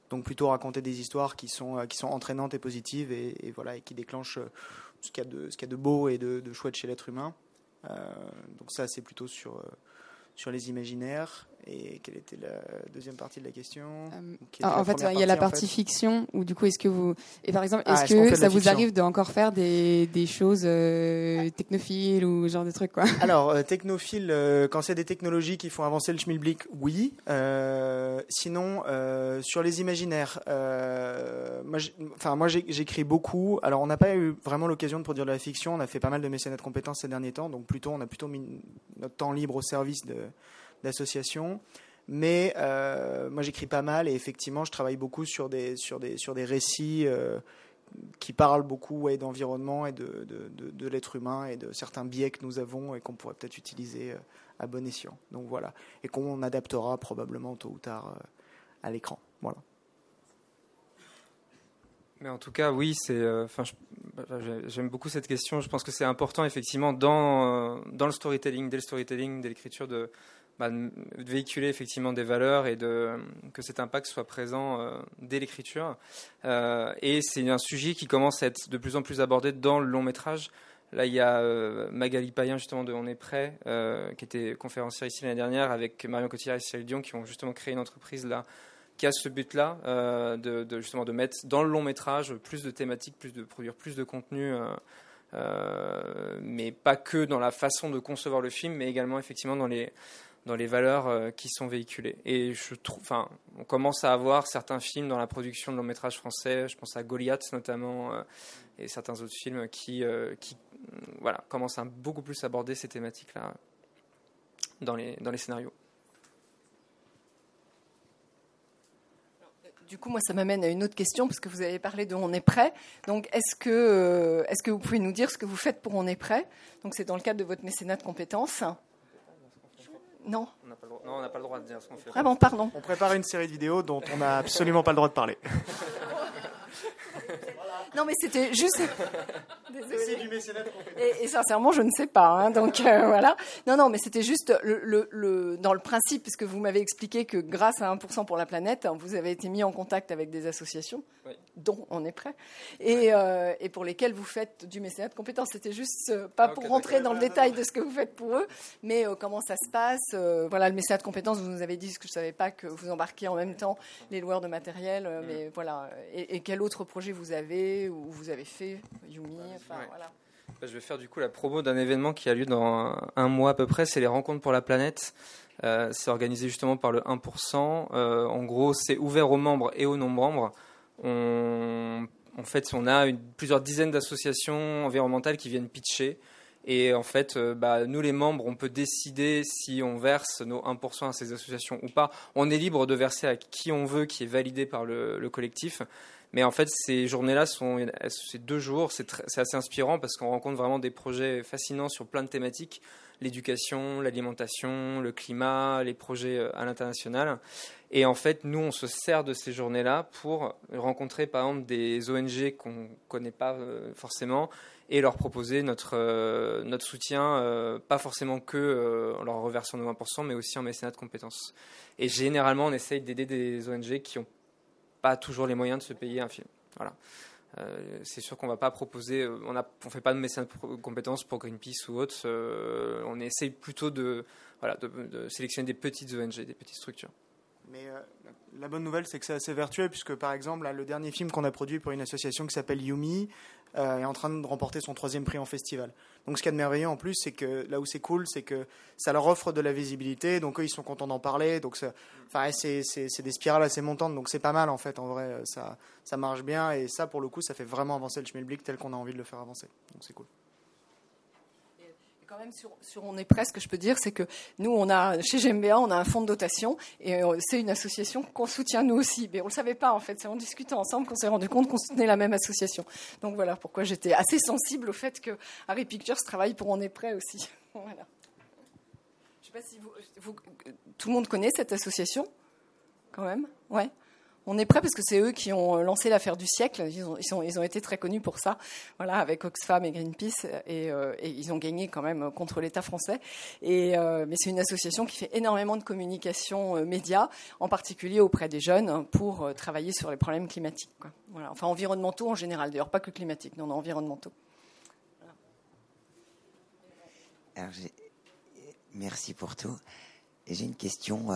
Donc plutôt raconter des histoires qui sont qui sont entraînantes et positives et, voilà et qui déclenchent ce qu'il y a de ce qu'il y a de beau et de, de chouette chez l'être humain. donc ça c'est plutôt sur sur les imaginaires. Et quelle était la deuxième partie de la question euh, En fait, il y a la partie fiction, où du coup, est-ce que vous. Et par exemple, ah, est-ce que ça vous arrive de encore faire des, des choses euh, technophiles ou genre de trucs quoi? Alors, euh, technophile, quand c'est des technologies qui font avancer le schmilblick, oui. sinon, sur les imaginaires, moi, enfin, moi j'écris beaucoup. Alors, on n'a pas eu vraiment l'occasion de produire de la fiction. On a fait pas mal de mécénat de compétences ces derniers temps, donc plutôt, on a plutôt mis notre temps libre au service de d'association. Mais euh, moi, j'écris pas mal et effectivement, je travaille beaucoup sur des, sur des, sur des récits euh, qui parlent beaucoup ouais, d'environnement et de, de, de, l'être humain et de certains biais que nous avons et qu'on pourrait peut-être utiliser euh, à bon escient. Donc voilà. Et qu'on adaptera probablement tôt ou tard à l'écran. Voilà. Mais en tout cas, oui, c'est. Enfin, j'aime beaucoup cette question. Je pense que c'est important, effectivement, dans, dans le storytelling, dès le storytelling, dès l'écriture, de, bah, de véhiculer effectivement des valeurs et de, que cet impact soit présent euh, dès l'écriture. Euh, et c'est un sujet qui commence à être de plus en plus abordé dans le long métrage. Là, il y a euh, Magali Payen, justement, de On est prêt, qui était conférencière ici l'année dernière, avec Marion Cotillard et Cyril Dion, qui ont justement créé une entreprise là, qui a ce but-là, de, de, justement de mettre dans le long métrage plus de thématiques, plus de produire plus de contenu. mais pas que dans la façon de concevoir le film, mais également effectivement dans les, dans les valeurs euh, qui sont véhiculées. Et je trouve, enfin, on commence à avoir certains films dans la production de long métrage français. Je pense à Goliath notamment euh, et certains autres films qui, euh, qui, voilà, commencent à beaucoup plus aborder ces thématiques-là dans les dans les scénarios. Du coup, moi, ça m'amène à une autre question, parce que vous avez parlé de On est prêt. Donc, est-ce que, est-ce que vous pouvez nous dire ce que vous faites pour On est prêt Donc, c'est dans le cadre de votre mécénat de compétences. Non on n'a pas, le droit de dire ce qu'on fait. Vraiment, pardon. On prépare une série de vidéos dont on n'a absolument pas le droit de parler. Non, mais c'était juste. C'est du mécénat et, et, sincèrement, je ne sais pas. Hein, donc euh, voilà. Non, non, mais c'était juste le, le, dans le principe, puisque vous m'avez expliqué que grâce à 1% pour la planète, vous avez été mis en contact avec des associations, dont on est prêt, et, euh, et, pour lesquelles vous faites du mécénat de compétences. C'était juste euh, pas pour rentrer dans le détail de ce que vous faites pour eux, mais comment ça se passe. voilà, le mécénat de compétences, vous nous avez dit ce que je ne savais pas que vous embarquiez en même temps les loueurs de matériel, mm. mais voilà. Et, et quel autre projet vous avez ou vous avez fait, Yumi enfin, voilà. Bah, je vais faire du coup la promo d'un événement qui a lieu dans un, mois à peu près, c'est les Rencontres pour la planète. Euh, c'est organisé justement par le 1%. Euh, en gros, c'est ouvert aux membres et aux non-membres. On, en fait, on a une, plusieurs dizaines d'associations environnementales qui viennent pitcher. Et en fait, euh, bah, nous les membres, on peut décider si on verse nos 1% à ces associations ou pas. On est libre de verser à qui on veut, qui est validé par le, le collectif. Mais en fait, ces journées-là sont ces deux jours, c'est assez inspirant parce qu'on rencontre vraiment des projets fascinants sur plein de thématiques l'éducation, l'alimentation, le climat, les projets euh, à l'international. Et en fait, nous, on se sert de ces journées-là pour rencontrer, par exemple, des ONG qu'on ne connaît pas euh, forcément et leur proposer notre, euh, notre soutien, pas forcément que en leur reversant nos 20%, mais aussi en mécénat de compétences. Et généralement, on essaye d'aider des ONG qui ont toujours les moyens de se payer un film. Voilà. Euh, c'est sûr qu'on va pas proposer, euh, on ne fait pas de mécénat de compétences pour Greenpeace ou autre. Euh, on essaye plutôt de, sélectionner des petites ONG, des petites structures. Mais la bonne nouvelle, c'est que c'est assez vertueux, puisque par exemple, le dernier film qu'on a produit pour une association qui s'appelle Yumi est en train de remporter son troisième prix en festival. Donc ce qui est merveilleux en plus, c'est que là où c'est cool, c'est que ça leur offre de la visibilité, donc eux ils sont contents d'en parler, donc c'est des spirales assez montantes, donc c'est pas mal en fait, en vrai, ça, ça marche bien, et ça pour le coup, ça fait vraiment avancer le schmilblick tel qu'on a envie de le faire avancer, donc c'est cool quand même sur, On est presque, je peux dire, c'est que nous, on a chez GMBA, on a un fonds de dotation et euh, c'est une association qu'on soutient nous aussi. Mais on ne le savait pas en fait, c'est en discutant ensemble qu'on s'est rendu compte qu'on soutenait la même association. Donc voilà pourquoi j'étais assez sensible au fait que Harry Pictures travaille pour On est prêt aussi. Je sais pas si vous, tout le monde connaît cette association, quand même, ouais on est prêt parce que c'est eux qui ont lancé l'affaire du siècle. Ils ont, ils, ont, été très connus pour ça, voilà, avec Oxfam et Greenpeace, et, euh, ils ont gagné quand même contre l'État français. Et, euh, mais c'est une association qui fait énormément de communication euh, média, en particulier auprès des jeunes, pour travailler sur les problèmes climatiques. Voilà. Enfin, environnementaux en général, d'ailleurs, pas que climatiques, non, non environnementaux. merci pour tout. J'ai une question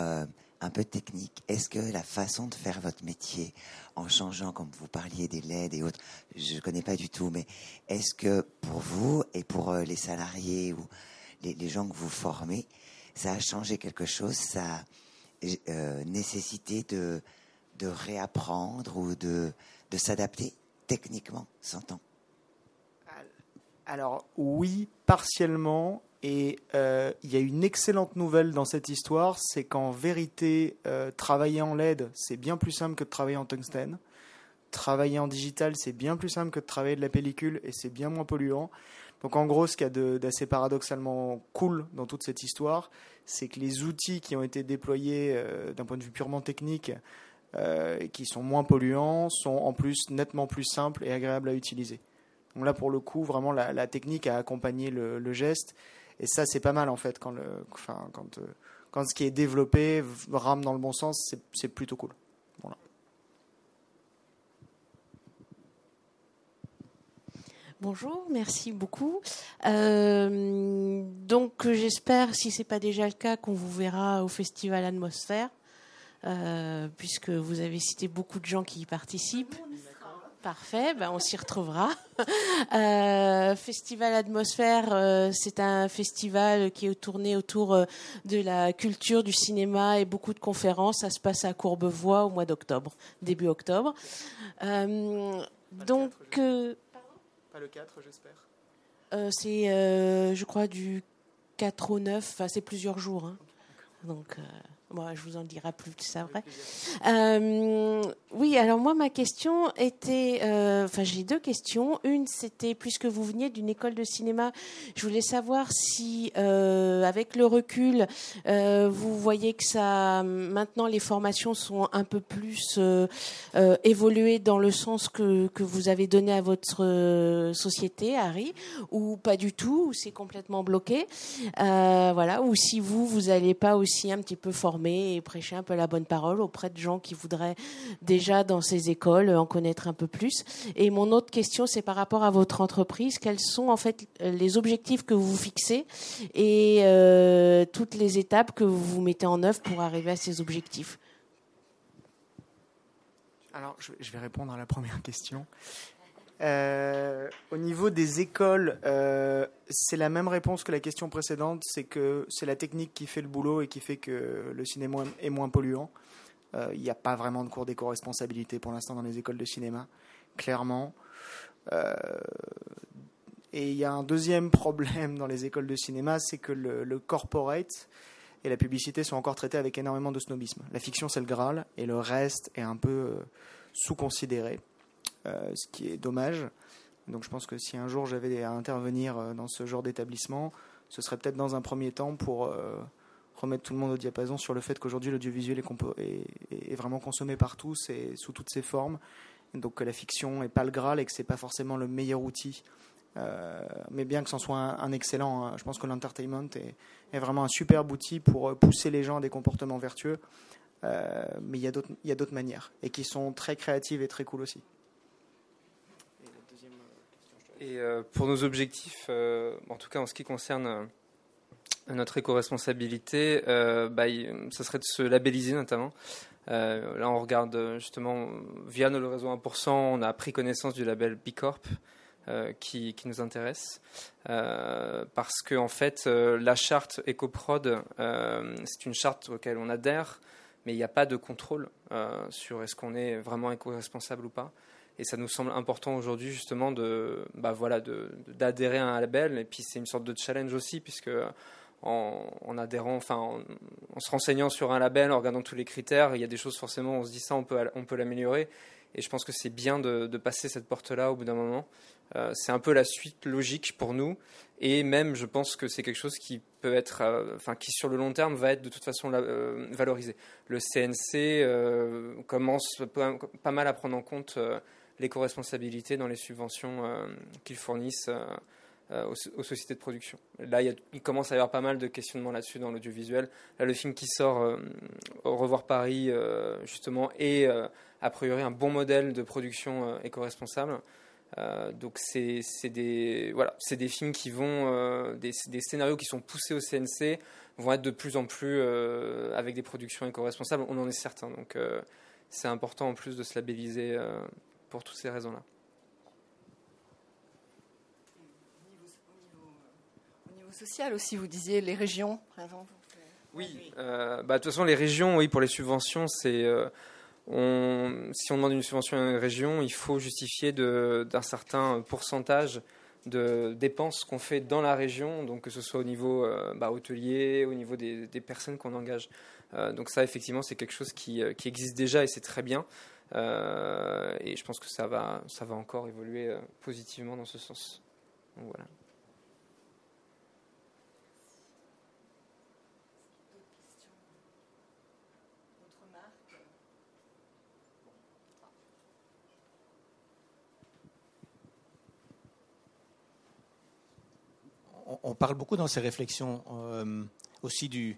un peu technique. Est-ce que la façon de faire votre métier, en changeant, comme vous parliez des LED et autres, je ne connais pas du tout, mais est-ce que pour vous et pour euh, les salariés ou les, gens que vous formez, ça a changé quelque chose Ça a euh, nécessité de, de réapprendre ou de, de s'adapter techniquement, s'entend? Alors oui, partiellement et euh, il y a une excellente nouvelle dans cette histoire, c'est qu'en vérité, euh, travailler en LED, c'est bien plus simple que de travailler en tungstène. Travailler en digital, c'est bien plus simple que de travailler de la pellicule et c'est bien moins polluant. Donc en gros, ce qu'il y a d'assez paradoxalement cool dans toute cette histoire, c'est que les outils qui ont été déployés euh, d'un point de vue purement technique, qui sont moins polluants, sont en plus nettement plus simples et agréables à utiliser. Donc là, pour le coup, vraiment, la, technique a accompagné le geste. Et ça, c'est pas mal en fait quand, le, enfin, quand, euh, quand ce qui est développé rame dans le bon sens, c'est plutôt cool. Bonjour, merci beaucoup. Euh, donc j'espère, si ce n'est pas déjà le cas, qu'on vous verra au Festival Atmosphère, euh, puisque vous avez cité beaucoup de gens qui y participent. Parfait, ben on s'y retrouvera. Euh, festival Atmosphère, euh, c'est un festival qui est tourné autour euh, de la culture, du cinéma et beaucoup de conférences. Ça se passe à Courbevoie au mois d'octobre, début octobre. donc, pas le 4, j'espère. c'est, je crois, du 4 au 9. Enfin, c'est plusieurs jours. Hein. Donc, Moi, je vous en dirai plus, c'est vrai. Euh, oui, alors moi, ma question était, euh, enfin, j'ai deux questions. Une, c'était puisque vous veniez d'une école de cinéma, je voulais savoir si, euh, avec le recul, vous voyez que ça, maintenant, les formations sont un peu plus évoluées dans le sens que, que vous avez donné à votre société, Harry, ou pas du tout, ou c'est complètement bloqué, voilà, ou si vous, vous n'allez pas aussi un petit peu former et prêcher un peu la bonne parole auprès de gens qui voudraient déjà dans ces écoles en connaître un peu plus. Et mon autre question, c'est par rapport à votre entreprise, quels sont en fait les objectifs que vous fixez et euh, toutes les étapes que vous mettez en œuvre pour arriver à ces objectifs? Alors, je vais répondre à la première question. Euh, au niveau des écoles, euh, c'est la même réponse que la question précédente, c'est que c'est la technique qui fait le boulot et qui fait que le cinéma est moins polluant. Euh, il n'y a pas vraiment de cours d'éco-responsabilité pour l'instant dans les écoles de cinéma, clairement. et il y a un deuxième problème dans les écoles de cinéma, c'est que le, le corporate et la publicité sont encore traités avec énormément de snobisme. La fiction, c'est le Graal, et le reste est un peu sous-considéré. Euh, ce qui est dommage. Donc je pense que si un jour j'avais à intervenir euh, dans ce genre d'établissement, ce serait peut-être dans un premier temps pour euh, remettre tout le monde au diapason sur le fait qu'aujourd'hui l'audiovisuel est, vraiment consommé par tous et sous toutes ses formes. Donc que la fiction n'est pas le Graal et que c'est pas forcément le meilleur outil. mais bien que ce soit un, excellent, hein, je pense que l'entertainment est, est, vraiment un superbe outil pour pousser les gens à des comportements vertueux. mais il y a d'autres manières et qui sont très créatives et très cool aussi. Et euh, pour nos objectifs, euh, en tout cas en ce qui concerne euh, notre éco-responsabilité, bah, ça serait de se labelliser notamment. là, on regarde justement, via le réseau 1%, on a pris connaissance du label B Corp. qui, qui, nous intéresse parce que en fait la charte EcoProd c'est une charte auquel on adhère mais il n'y a pas de contrôle sur est-ce qu'on est vraiment éco-responsable ou pas et ça nous semble important aujourd'hui justement de, bah voilà, d'adhérer à un label. Et puis c'est une sorte de challenge aussi, puisque en, adhérant, enfin en, se renseignant sur un label, en regardant tous les critères, il y a des choses forcément, on se dit ça, on peut, on peut l'améliorer. Et je pense que c'est bien de, passer cette porte-là au bout d'un moment. Euh, c'est un peu la suite logique pour nous. Et même, je pense que c'est quelque chose qui peut être, euh, enfin, qui sur le long terme va être de toute façon euh, valorisé. Le CNC commence pas, mal à prendre en compte l'éco-responsabilité dans les subventions euh, qu'ils fournissent euh, euh, aux, sociétés de production. Là, il, commence à y avoir pas mal de questionnements là-dessus dans l'audiovisuel. Là, le film qui sort, revoir Paris, justement, est a priori un bon modèle de production éco-responsable. donc c'est des voilà c'est des films qui vont des, scénarios qui sont poussés au CNC vont être de plus en plus avec des productions éco-responsables on en est certain donc c'est important en plus de se labelliser pour toutes ces raisons-là. Au niveau social aussi, vous disiez les régions, Oui, euh, bah, de toute façon, les régions, oui, pour les subventions, c'est. Euh, on, si on demande une subvention à une région, il faut justifier d'un certain pourcentage de dépenses qu'on fait dans la région, donc que ce soit au niveau euh, bah, hôtelier, au niveau des, personnes qu'on engage. donc ça, effectivement, c'est quelque chose qui, qui, existe déjà et c'est très bien. Euh, et je pense que ça va, ça va encore évoluer euh, positivement dans ce sens. Donc voilà. on parle beaucoup dans ces réflexions euh, aussi du,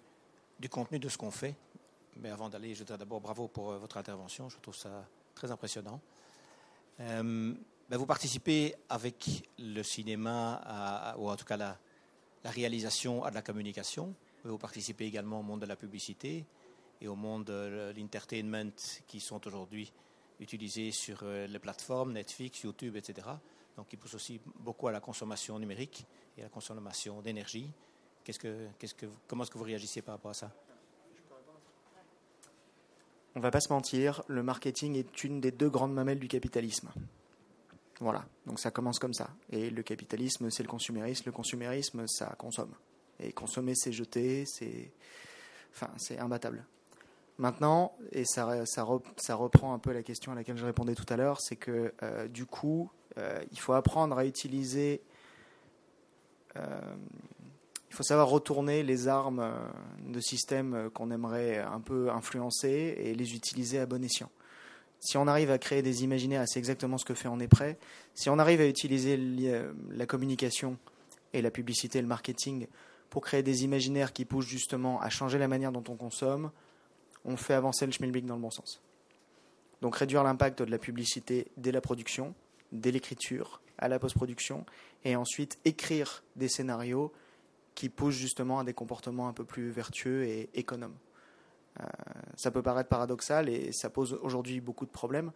du, contenu de ce qu'on fait. Mais avant d'aller, je voudrais d'abord bravo pour euh, votre intervention. Je trouve ça très impressionnant. Euh, ben, vous participez avec le cinéma, ou en tout cas la, réalisation à de la communication. Vous participez également au monde de la publicité et au monde de l'entertainment qui sont aujourd'hui utilisés sur euh, les plateformes Netflix, YouTube, etc. Donc, qui poussent aussi beaucoup à la consommation numérique et à la consommation d'énergie. Comment est-ce que vous réagissez par rapport à ça? On va pas se mentir, le marketing est une des deux grandes mamelles du capitalisme. Voilà, donc ça commence comme ça. Et le capitalisme, c'est le consumérisme. Le consumérisme, ça consomme. Et consommer, c'est jeter, c'est, enfin, c'est imbattable. Maintenant, et ça, reprend un peu la question à laquelle je répondais tout à l'heure, c'est que du coup, il faut apprendre à utiliser il faut savoir retourner les armes euh, de systèmes euh, qu'on aimerait un peu influencer et les utiliser à bon escient. Si on arrive à créer des imaginaires, c'est exactement ce que fait On est prêt. Si on arrive à utiliser euh, la communication et la publicité le marketing pour créer des imaginaires qui poussent justement à changer la manière dont on consomme, on fait avancer le schmilblick dans le bon sens. Donc réduire l'impact de la publicité dès la production, dès l'écriture, à la post-production, et ensuite écrire des scénarios qui poussent justement à des comportements un peu plus vertueux et économes. Euh, ça peut paraître paradoxal et ça pose aujourd'hui beaucoup de problèmes.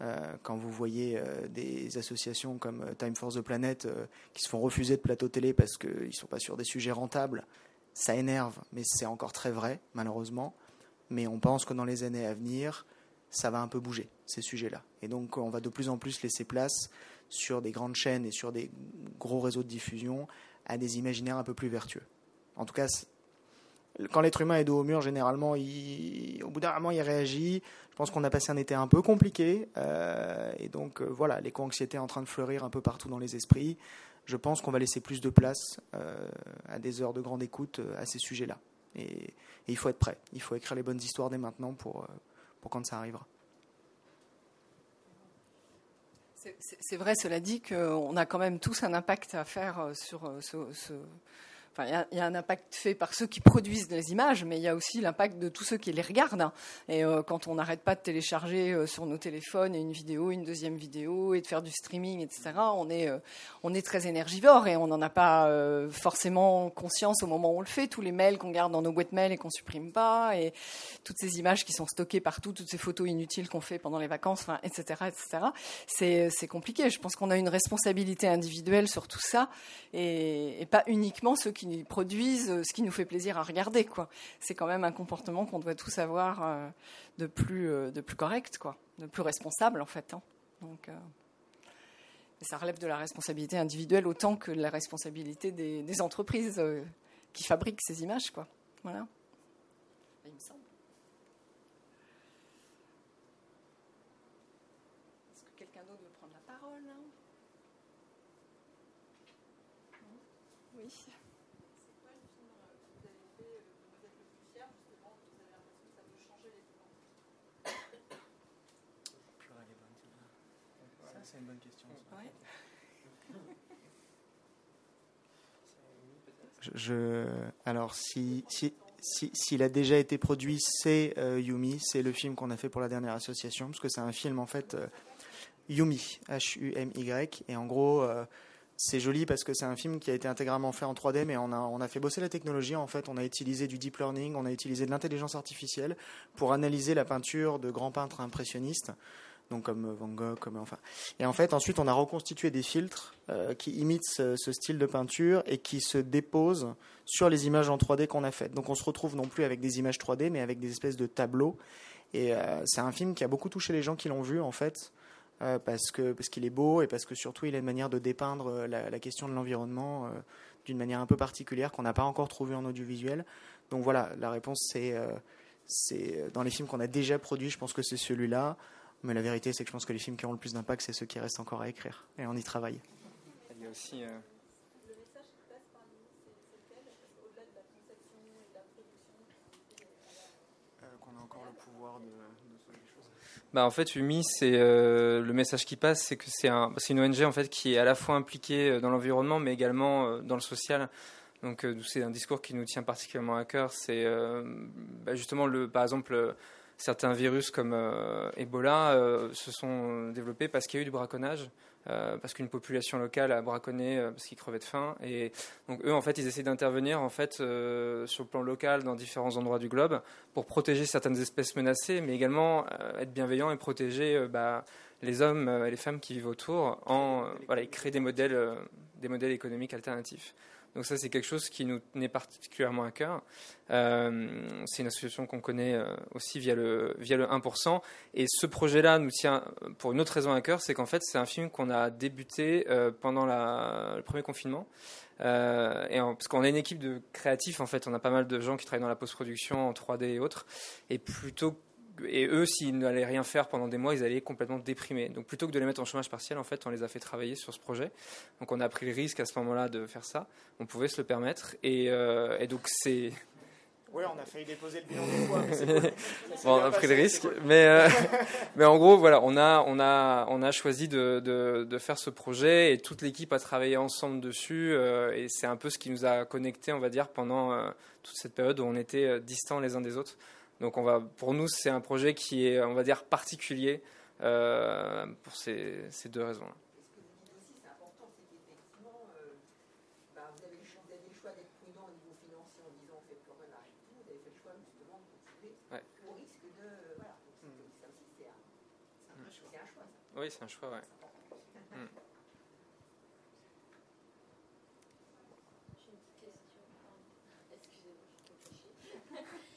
Euh, quand vous voyez euh, des associations comme Time for the Planet qui se font refuser de plateau télé parce qu'ils ne sont pas sur des sujets rentables, ça énerve, mais c'est encore très vrai, malheureusement. Mais on pense que dans les années à venir, ça va un peu bouger, ces sujets-là. Et donc, on va de plus en plus laisser place sur des grandes chaînes et sur des gros réseaux de diffusion à des imaginaires un peu plus vertueux. En tout cas, quand l'être humain est dos au mur, généralement, il, au bout d'un moment, il réagit. Je pense qu'on a passé un été un peu compliqué. Euh, et donc, euh, voilà, l'éco-anxiété est en train de fleurir un peu partout dans les esprits. Je pense qu'on va laisser plus de place euh, à des heures de grande écoute à ces sujets-là. Et, et, il faut être prêt. Il faut écrire les bonnes histoires dès maintenant pour, pour quand ça arrivera. C'est vrai, cela dit, qu'on a quand même tous un impact à faire euh, sur euh, ce, il y, a un impact fait par ceux qui produisent les images, mais il y a aussi l'impact de tous ceux qui les regardent. Et euh, quand on n'arrête pas de télécharger euh, sur nos téléphones une vidéo, une deuxième vidéo, et de faire du streaming, etc., on est, euh, on est très énergivore et on n'en a pas forcément conscience au moment où on le fait. Tous les mails qu'on garde dans nos boîtes mail et qu'on supprime pas, et toutes ces images qui sont stockées partout, toutes ces photos inutiles qu'on fait pendant les vacances, etc., etc. C'est compliqué. Je pense qu'on a une responsabilité individuelle sur tout ça, et, et pas uniquement ceux qui produisent euh, ce qui nous fait plaisir à regarder. Quoi. C'est quand même un comportement qu'on doit tous avoir euh, de, plus, euh, de plus correct, quoi, de plus responsable en fait. Hein. Donc, ça relève de la responsabilité individuelle autant que de la responsabilité des, entreprises qui fabriquent ces images. Quoi. Voilà. Il me semble. Est-ce que quelqu'un d'autre veut prendre la parole hein Oui. c'est une bonne question. Alors, si, s'il a déjà été produit, c'est euh, Yumi, c'est le film qu'on a fait pour la dernière association, parce que c'est un film en fait euh, Yumi, H-U-M-Y, et en gros, euh, c'est joli parce que c'est un film qui a été intégralement fait en 3D, mais on a, on a fait bosser la technologie. En fait, on a utilisé du deep learning, on a utilisé de l'intelligence artificielle pour analyser la peinture de grands peintres impressionnistes donc comme Van Gogh, comme enfin. Et en fait, ensuite, on a reconstitué des filtres euh, qui imitent ce, style de peinture et qui se déposent sur les images en 3D qu'on a faites. Donc, on se retrouve non plus avec des images 3D, mais avec des espèces de tableaux. Et euh, c'est un film qui a beaucoup touché les gens qui l'ont vu, en fait, euh, parce que parce qu'il est beau et parce que surtout, il a une manière de dépeindre la, la question de l'environnement d'une manière un peu particulière qu'on n'a pas encore trouvée en audiovisuel. Donc voilà, la réponse c'est dans les films qu'on a déjà produits, je pense que c'est celui-là. Mais la vérité, c'est que je pense que les films qui ont le plus d'impact, c'est ceux qui restent encore à écrire. Et on y travaille. Il y a aussi. Euh... Qu'on a encore le pouvoir de, de choses bah, En fait, UMI, c'est, euh, le message qui passe, c'est que c'est, un, c'est une ONG en fait, qui est à la fois impliquée euh, dans l'environnement, mais également euh, dans le social. Donc, c'est un discours qui nous tient particulièrement à cœur. C'est bah, justement, le, par exemple, certains virus comme euh, Ebola euh, se sont développés parce qu'il y a eu du braconnage, euh, parce qu'une population locale a braconné parce qu'ils crevaient de faim. Et donc eux, en fait, ils essaient d'intervenir en fait sur le plan local dans différents endroits du globe pour protéger certaines espèces menacées, mais également être bienveillants et protéger bah, les hommes et les femmes qui vivent autour en voilà, créer des modèles, des modèles économiques alternatifs. Donc ça, c'est quelque chose qui nous tenait particulièrement à cœur. Euh, c'est une association qu'on connaît euh, aussi via le, via le 1%. Et ce projet-là nous tient pour une autre raison à cœur, c'est qu'en fait, c'est un film qu'on a débuté euh, pendant le premier confinement. Euh, et parce qu'on a une équipe de créatifs, en fait, on a pas mal de gens qui travaillent dans la post-production en 3D et autres. Et plutôt et eux, s'ils n'allaient rien faire pendant des mois, ils allaient complètement déprimer. Donc plutôt que de les mettre en chômage partiel, en fait, on les a fait travailler sur ce projet. Donc on a pris le risque à ce moment-là de faire ça. On pouvait se le permettre. Et, euh, et donc c'est... Oui, on a failli déposer le bilan des fois, mais c'est cool. Bon, on a pris le risque, mais, euh, mais en gros, voilà, on a, on a, on a choisi de, de, de faire ce projet et toute l'équipe a travaillé ensemble dessus. euh, et c'est un peu ce qui nous a connectés, on va dire, pendant toute cette période où on était distants les uns des autres. Donc, on va, pour nous, c'est un projet qui est, on va dire, particulier euh, pour ces, ces deux raisons-là. Ouais. Oui, c'est un choix, ouais. Mm. Petite question, petite réponse. Euh, je voulais savoir, peut-être ça a déjà été posé, hein, je sais pas, mais est-ce que vous mesurez votre impact euh, de, sur vos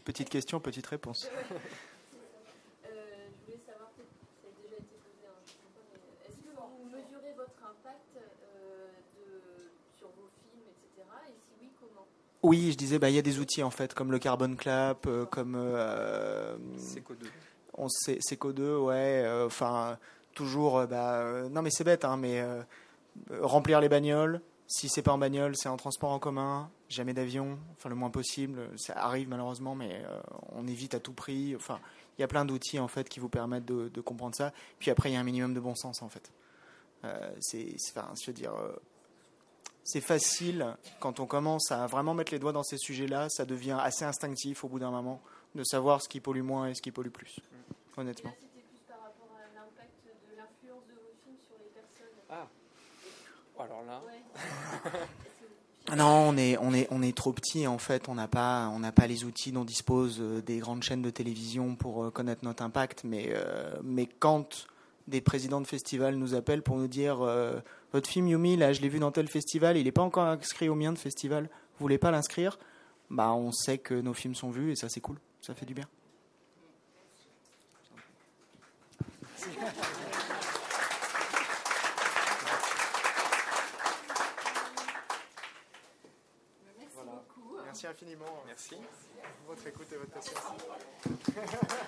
films, etc. Et si oui, comment? Oui, je disais, bah, il y a des outils en fait, comme le Carbon Clap, euh, comme euh, Seco 2. on sait, Seco 2, ouais, euh, enfin, toujours, euh, bah, euh, non mais c'est bête, hein, mais euh, euh, remplir les bagnoles, si c'est pas en bagnole, c'est en transport en commun, jamais d'avion, enfin le moins possible, ça arrive malheureusement, mais euh, on évite à tout prix, il y a plein d'outils en fait qui vous permettent de, comprendre ça, puis après il y a un minimum de bon sens en fait. Euh, euh, c'est facile quand on commence à vraiment mettre les doigts dans ces sujets-là, ça devient assez instinctif au bout d'un moment de savoir ce qui pollue moins et ce qui pollue plus, honnêtement. là, c'était plus par rapport à l'impact de l'influence de vos films sur les personnes. Ah, alors là. Ouais. Non, on est, on est, on est trop petit en fait. On n'a pas, on n'a pas les outils dont disposent euh, des grandes chaînes de télévision pour euh, connaître notre impact. Mais, euh, mais quand des présidents de festivals nous appellent pour nous dire euh, votre film Yumi, là, je l'ai vu dans tel festival, il n'est pas encore inscrit au mien de festival. Vous voulez pas l'inscrire? Bah, on sait que nos films sont vus et ça c'est cool. Ça fait du bien. Merci infiniment. Merci. Votre écoute et votre patience.